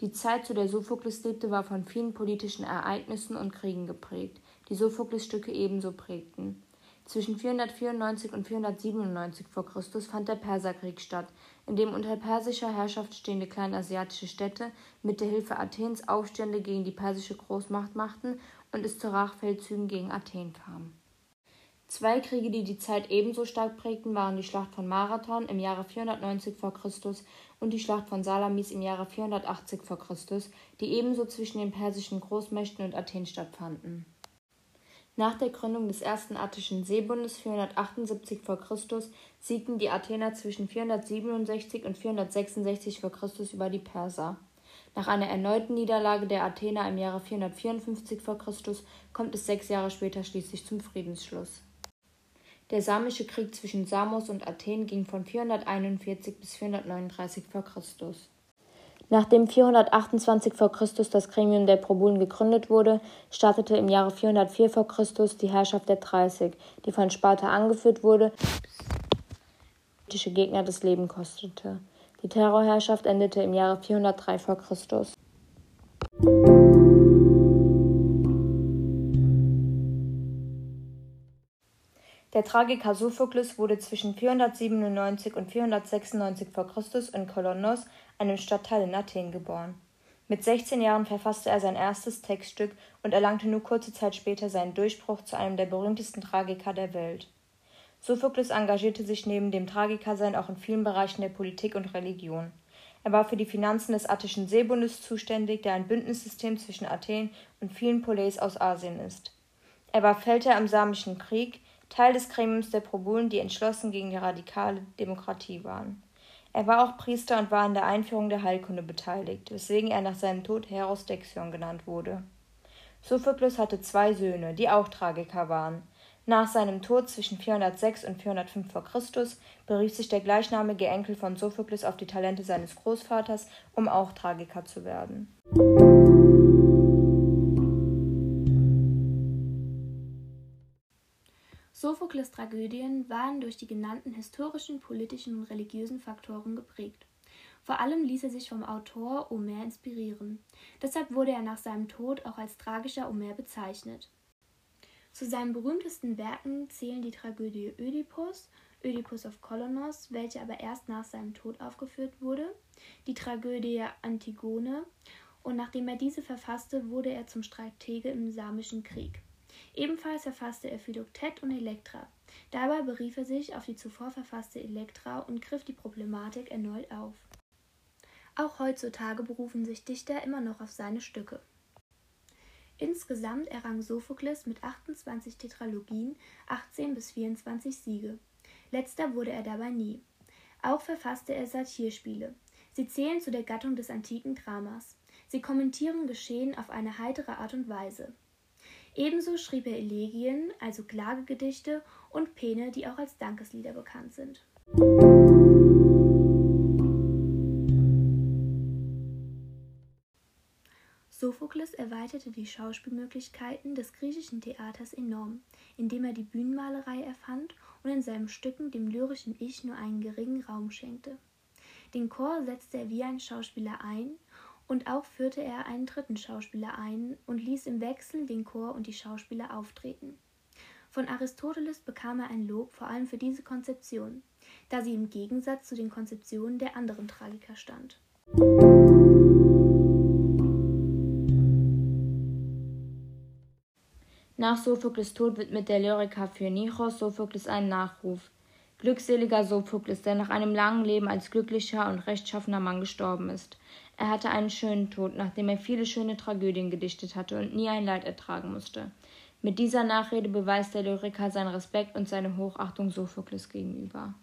Die Zeit, zu der Sophokles lebte, war von vielen politischen Ereignissen und Kriegen geprägt, die Sophokles Stücke ebenso prägten. Zwischen 494 und 497 v. Chr. fand der Perserkrieg statt, in dem unter persischer Herrschaft stehende kleinasiatische Städte mit der Hilfe Athens Aufstände gegen die persische Großmacht machten und es zu Rachfeldzügen gegen Athen kam. Zwei Kriege, die die Zeit ebenso stark prägten, waren die Schlacht von Marathon im Jahre 490 v. Chr. und die Schlacht von Salamis im Jahre 480 v. Chr., die ebenso zwischen den persischen Großmächten und Athen stattfanden. Nach der Gründung des ersten attischen Seebundes 478 v. Chr. siegten die Athener zwischen 467 und 466 v. Chr. über die Perser. Nach einer erneuten Niederlage der Athener im Jahre 454 v. Chr. kommt es sechs Jahre später schließlich zum Friedensschluss. Der Samische Krieg zwischen Samos und Athen ging von 441 bis 439 v. Chr. Nachdem 428 v. Chr. das Gremium der Probulen gegründet wurde, startete im Jahre 404 v. Chr. die Herrschaft der Dreißig, die von Sparta angeführt wurde, politische Gegner das Leben kostete. Die Terrorherrschaft endete im Jahre 403 v. Chr. Der Tragiker Sophokles wurde zwischen 497 und 496 v. Chr. in Kolonnos, einem Stadtteil in Athen, geboren. Mit 16 Jahren verfasste er sein erstes Textstück und erlangte nur kurze Zeit später seinen Durchbruch zu einem der berühmtesten Tragiker der Welt. Sophokles engagierte sich neben dem Tragikersein auch in vielen Bereichen der Politik und Religion. Er war für die Finanzen des attischen Seebundes zuständig, der ein Bündnissystem zwischen Athen und vielen Poleis aus Asien ist. Er war Feldherr im Samischen Krieg, Teil des Gremiums der Probulen, die entschlossen gegen die radikale Demokratie waren. Er war auch Priester und war an der Einführung der Heilkunde beteiligt, weswegen er nach seinem Tod Heros Dexion genannt wurde. Sophokles hatte zwei Söhne, die auch Tragiker waren. Nach seinem Tod zwischen 406 und 405 v. Chr. berief sich der gleichnamige Enkel von Sophokles auf die Talente seines Großvaters, um auch Tragiker zu werden. Sophokles Tragödien waren durch die genannten historischen, politischen und religiösen Faktoren geprägt. Vor allem ließ er sich vom Autor Homer inspirieren. Deshalb wurde er nach seinem Tod auch als tragischer Homer bezeichnet. Zu seinen berühmtesten Werken zählen die Tragödie Ödipus, Ödipus of Kolonos, welche aber erst nach seinem Tod aufgeführt wurde, die Tragödie Antigone und nachdem er diese verfasste, wurde er zum Stratege im Samischen Krieg. Ebenfalls verfasste er Philoktet und Elektra. Dabei berief er sich auf die zuvor verfasste Elektra und griff die Problematik erneut auf. Auch heutzutage berufen sich Dichter immer noch auf seine Stücke. Insgesamt errang Sophokles mit 28 Tetralogien 18 bis 24 Siege. Letzter wurde er dabei nie. Auch verfasste er Satirspiele. Sie zählen zu der Gattung des antiken Dramas. Sie kommentieren Geschehen auf eine heitere Art und Weise. Ebenso schrieb er Elegien, also Klagegedichte, und Pene, die auch als Dankeslieder bekannt sind. Sophokles erweiterte die Schauspielmöglichkeiten des griechischen Theaters enorm, indem er die Bühnenmalerei erfand und in seinen Stücken dem lyrischen Ich nur einen geringen Raum schenkte. Den Chor setzte er wie ein Schauspieler ein und auch führte er einen dritten Schauspieler ein und ließ im Wechsel den Chor und die Schauspieler auftreten. Von Aristoteles bekam er ein Lob vor allem für diese Konzeption, da sie im Gegensatz zu den Konzeptionen der anderen Tragiker stand. Nach Sophokles Tod widmet der Lyriker Phrynichos Sophokles einen Nachruf. Glückseliger Sophokles, der nach einem langen Leben als glücklicher und rechtschaffener Mann gestorben ist. Er hatte einen schönen Tod, nachdem er viele schöne Tragödien gedichtet hatte und nie ein Leid ertragen musste. Mit dieser Nachrede beweist der Lyriker seinen Respekt und seine Hochachtung Sophokles gegenüber.